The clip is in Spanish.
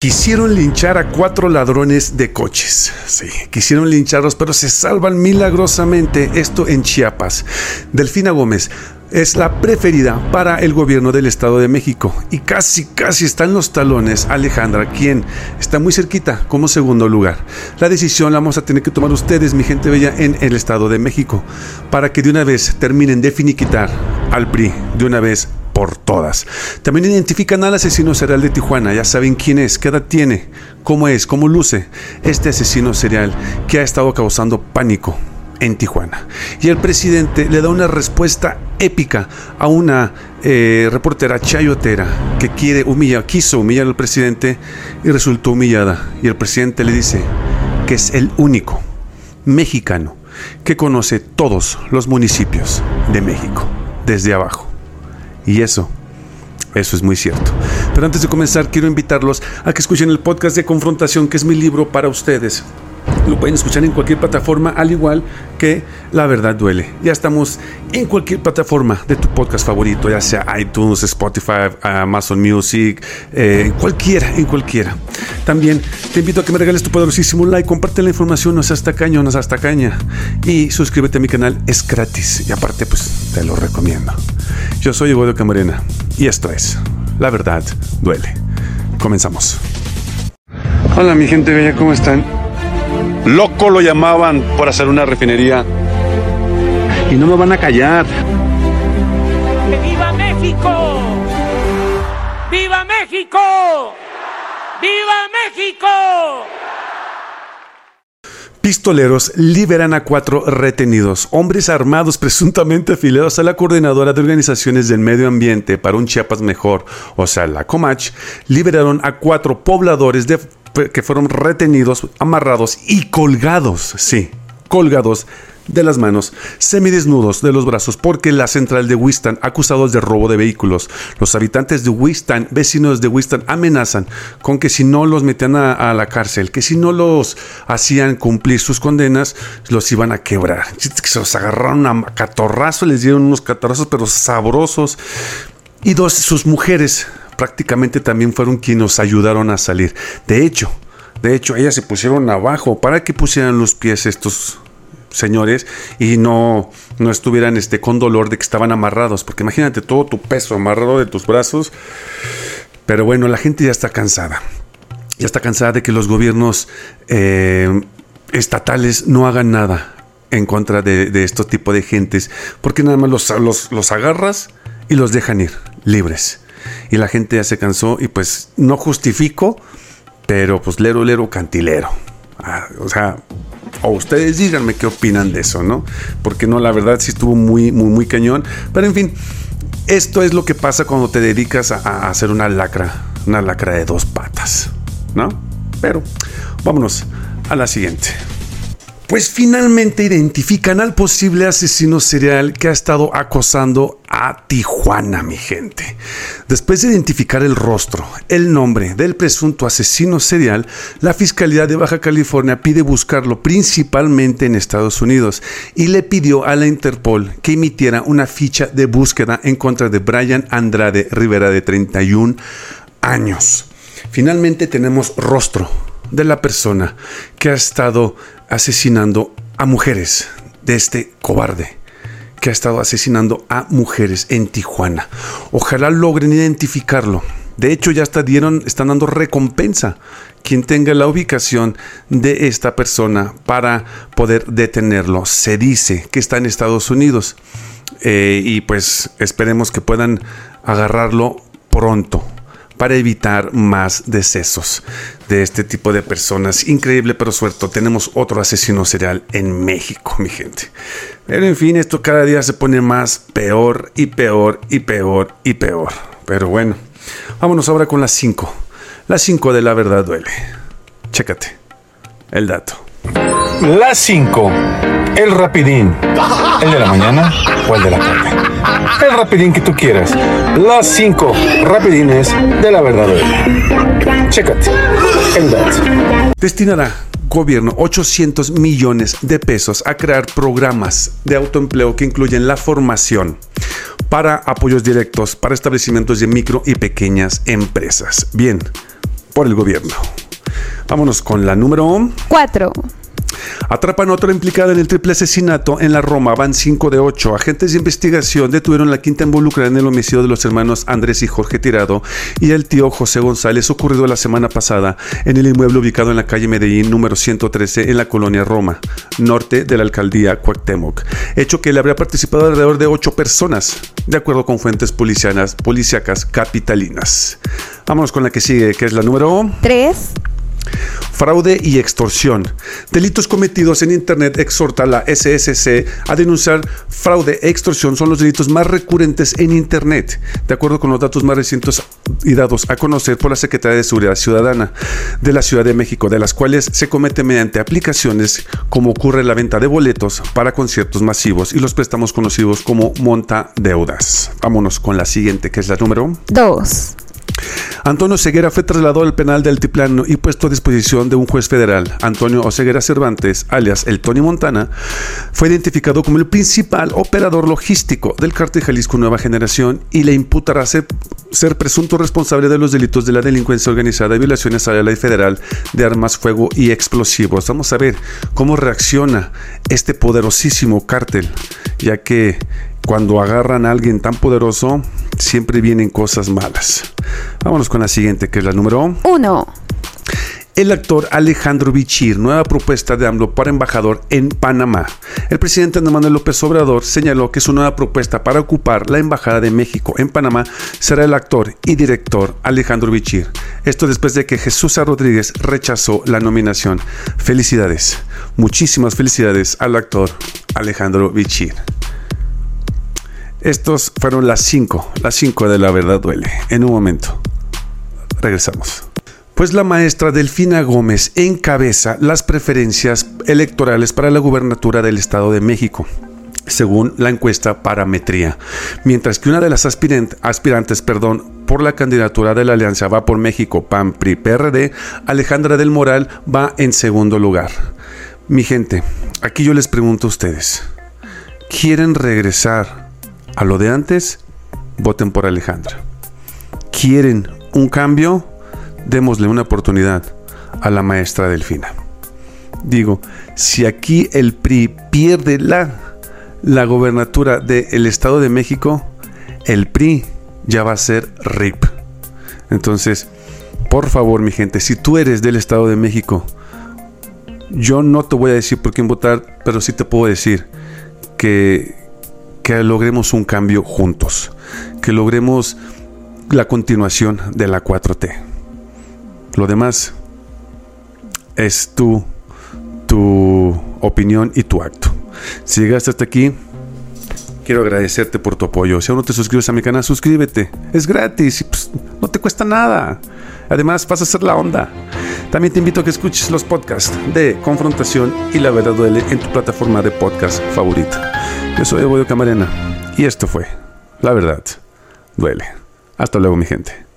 Quisieron linchar a cuatro ladrones de coches. Sí, quisieron lincharlos, pero se salvan milagrosamente. Esto en Chiapas. Delfina Gómez es la preferida para el gobierno del Estado de México. Y casi, casi está en los talones Alejandra, quien está muy cerquita como segundo lugar. La decisión la vamos a tener que tomar ustedes, mi gente bella, en el Estado de México, para que de una vez terminen de finiquitar al PRI, de una vez por todas. También identifican al asesino serial de Tijuana, ya saben quién es, qué edad tiene, cómo es, cómo luce este asesino serial que ha estado causando pánico en Tijuana. Y el presidente le da una respuesta épica a una eh, reportera chayotera que quiere humillar, quiso humillar al presidente y resultó humillada. Y el presidente le dice que es el único mexicano que conoce todos los municipios de México desde abajo. Y eso, eso es muy cierto. Pero antes de comenzar, quiero invitarlos a que escuchen el podcast de Confrontación, que es mi libro para ustedes. Lo pueden escuchar en cualquier plataforma, al igual que La Verdad Duele. Ya estamos en cualquier plataforma de tu podcast favorito, ya sea iTunes, Spotify, Amazon Music, eh, cualquiera, en cualquiera. También te invito a que me regales tu poderosísimo like, comparte la información, no seas tacaño, no seas tacaña. Y suscríbete a mi canal, es gratis. Y aparte, pues te lo recomiendo. Yo soy Eduardo Camarena y esto es La Verdad Duele. Comenzamos. Hola mi gente bella, ¿cómo están? Loco lo llamaban por hacer una refinería. Y no me van a callar. ¡Viva México! ¡Viva México! ¡Viva México! Pistoleros liberan a cuatro retenidos, hombres armados presuntamente afiliados a la Coordinadora de Organizaciones del Medio Ambiente para un Chiapas Mejor, o sea, la Comach, liberaron a cuatro pobladores de, que fueron retenidos, amarrados y colgados, sí, colgados de las manos, semidesnudos de los brazos, porque la central de Wistan, acusados de robo de vehículos. Los habitantes de Wistan, vecinos de Wistan, amenazan con que si no los metían a, la cárcel, que si no los hacían cumplir sus condenas, los iban a quebrar. Se los agarraron a catorrazo, les dieron unos catorrazos, pero sabrosos. Y dos, sus mujeres prácticamente también fueron quienes nos ayudaron a salir. De hecho, de hecho, ellas se pusieron abajo para que pusieran los pies estos señores y no, no estuvieran este, con dolor de que estaban amarrados, porque imagínate todo tu peso amarrado de tus brazos. Pero bueno, la gente ya está cansada. Ya está cansada de que los gobiernos eh, estatales no hagan nada en contra de, de este tipo de gentes, porque nada más los, los, los agarras y los dejan ir libres. Y la gente ya se cansó y pues no justifico, pero pues lero, lero, cantilero. Ah, o sea, o ustedes díganme qué opinan de eso, ¿no? Porque no, la verdad sí estuvo muy, muy, muy cañón. Pero en fin, esto es lo que pasa cuando te dedicas a, hacer una lacra, una lacra de dos patas, ¿no? Pero vámonos a la siguiente. Pues finalmente identifican al posible asesino serial que ha estado acosando a Tijuana, mi gente. Después de identificar el rostro, el nombre del presunto asesino serial, la Fiscalía de Baja California pide buscarlo principalmente en Estados Unidos y le pidió a la Interpol que emitiera una ficha de búsqueda en contra de Brian Andrade Rivera de 31 años. Finalmente tenemos rostro de la persona que ha estado asesinando a mujeres, de este cobarde que ha estado asesinando a mujeres en Tijuana. Ojalá logren identificarlo. De hecho, ya dieron, están dando recompensa quien tenga la ubicación de esta persona para poder detenerlo. Se dice que está en Estados Unidos eh, y pues esperemos que puedan agarrarlo pronto para evitar más decesos de este tipo de personas. Increíble, pero suerte, tenemos otro asesino serial en México, mi gente. Pero en fin, esto cada día se pone más peor y peor y peor y peor. Pero bueno, vámonos ahora con las 5. Las 5 de la verdad duele. Chécate el dato. Las 5. El rapidín. ¿El de la mañana o el de la tarde? El rapidín que tú quieras. Las 5 rapidines de la verdad. Chécate. El dato. Destinará gobierno 800 millones de pesos a crear programas de autoempleo que incluyen la formación para apoyos directos para establecimientos de micro y pequeñas empresas. Bien, por el gobierno. Vámonos con la número 4. Atrapan a otra implicada en el triple asesinato en la Roma. Van 5 de 8. Agentes de investigación detuvieron la quinta involucrada en el homicidio de los hermanos Andrés y Jorge Tirado y el tío José González ocurrido la semana pasada en el inmueble ubicado en la calle Medellín número 113 en la colonia Roma, norte de la alcaldía Cuauhtémoc. Hecho que le habría participado alrededor de 8 personas, de acuerdo con fuentes policianas, policíacas capitalinas. Vámonos con la que sigue, que es la número 3. Fraude y extorsión. Delitos cometidos en Internet exhorta la SSC a denunciar fraude e extorsión son los delitos más recurrentes en Internet, de acuerdo con los datos más recientes y dados a conocer por la Secretaría de Seguridad Ciudadana de la Ciudad de México, de las cuales se comete mediante aplicaciones como ocurre la venta de boletos para conciertos masivos y los préstamos conocidos como monta deudas. Vámonos con la siguiente, que es la número 2. Antonio Ceguera fue trasladado al penal de Altiplano y puesto a disposición de un juez federal. Antonio Oseguera Cervantes, alias el Tony Montana, fue identificado como el principal operador logístico del cártel Jalisco Nueva Generación y le imputará ser, ser presunto responsable de los delitos de la delincuencia organizada y violaciones a la ley federal de armas, fuego y explosivos. Vamos a ver cómo reacciona este poderosísimo cártel, ya que cuando agarran a alguien tan poderoso, siempre vienen cosas malas. Vámonos con la siguiente, que es la número 1. El actor Alejandro Bichir, nueva propuesta de AMLO para embajador en Panamá. El presidente Andrés Manuel López Obrador señaló que su nueva propuesta para ocupar la embajada de México en Panamá será el actor y director Alejandro Bichir. Esto después de que Jesús Rodríguez rechazó la nominación. Felicidades, muchísimas felicidades al actor Alejandro Bichir. Estos fueron las 5, las 5 de la verdad duele. En un momento, regresamos. Pues la maestra Delfina Gómez encabeza las preferencias electorales para la gubernatura del Estado de México según la encuesta Parametría, mientras que una de las aspirantes perdón, por la candidatura de la Alianza Va por México, PAN, PRI, PRD, Alejandra del Moral va en segundo lugar. Mi gente, aquí yo les pregunto a ustedes, ¿quieren regresar a lo de antes, voten por Alejandra. ¿Quieren un cambio? Démosle una oportunidad a la maestra Delfina. Digo, si aquí el PRI pierde la, la gobernatura del Estado de México, el PRI ya va a ser RIP. Entonces, por favor, mi gente, si tú eres del Estado de México, yo no te voy a decir por quién votar, pero sí te puedo decir que que logremos un cambio juntos, que logremos la continuación de la 4T. Lo demás es tu, tu opinión y tu acto. Si llegaste hasta aquí, quiero agradecerte por tu apoyo. Si aún no te suscribes a mi canal, suscríbete. Es gratis y pues, no te cuesta nada. Además, vas a hacer la onda. También te invito a que escuches los podcasts de Confrontación y La Verdad Duele en tu plataforma de podcast favorita. Yo soy Evodio Camarena y esto fue La Verdad Duele. Hasta luego mi gente.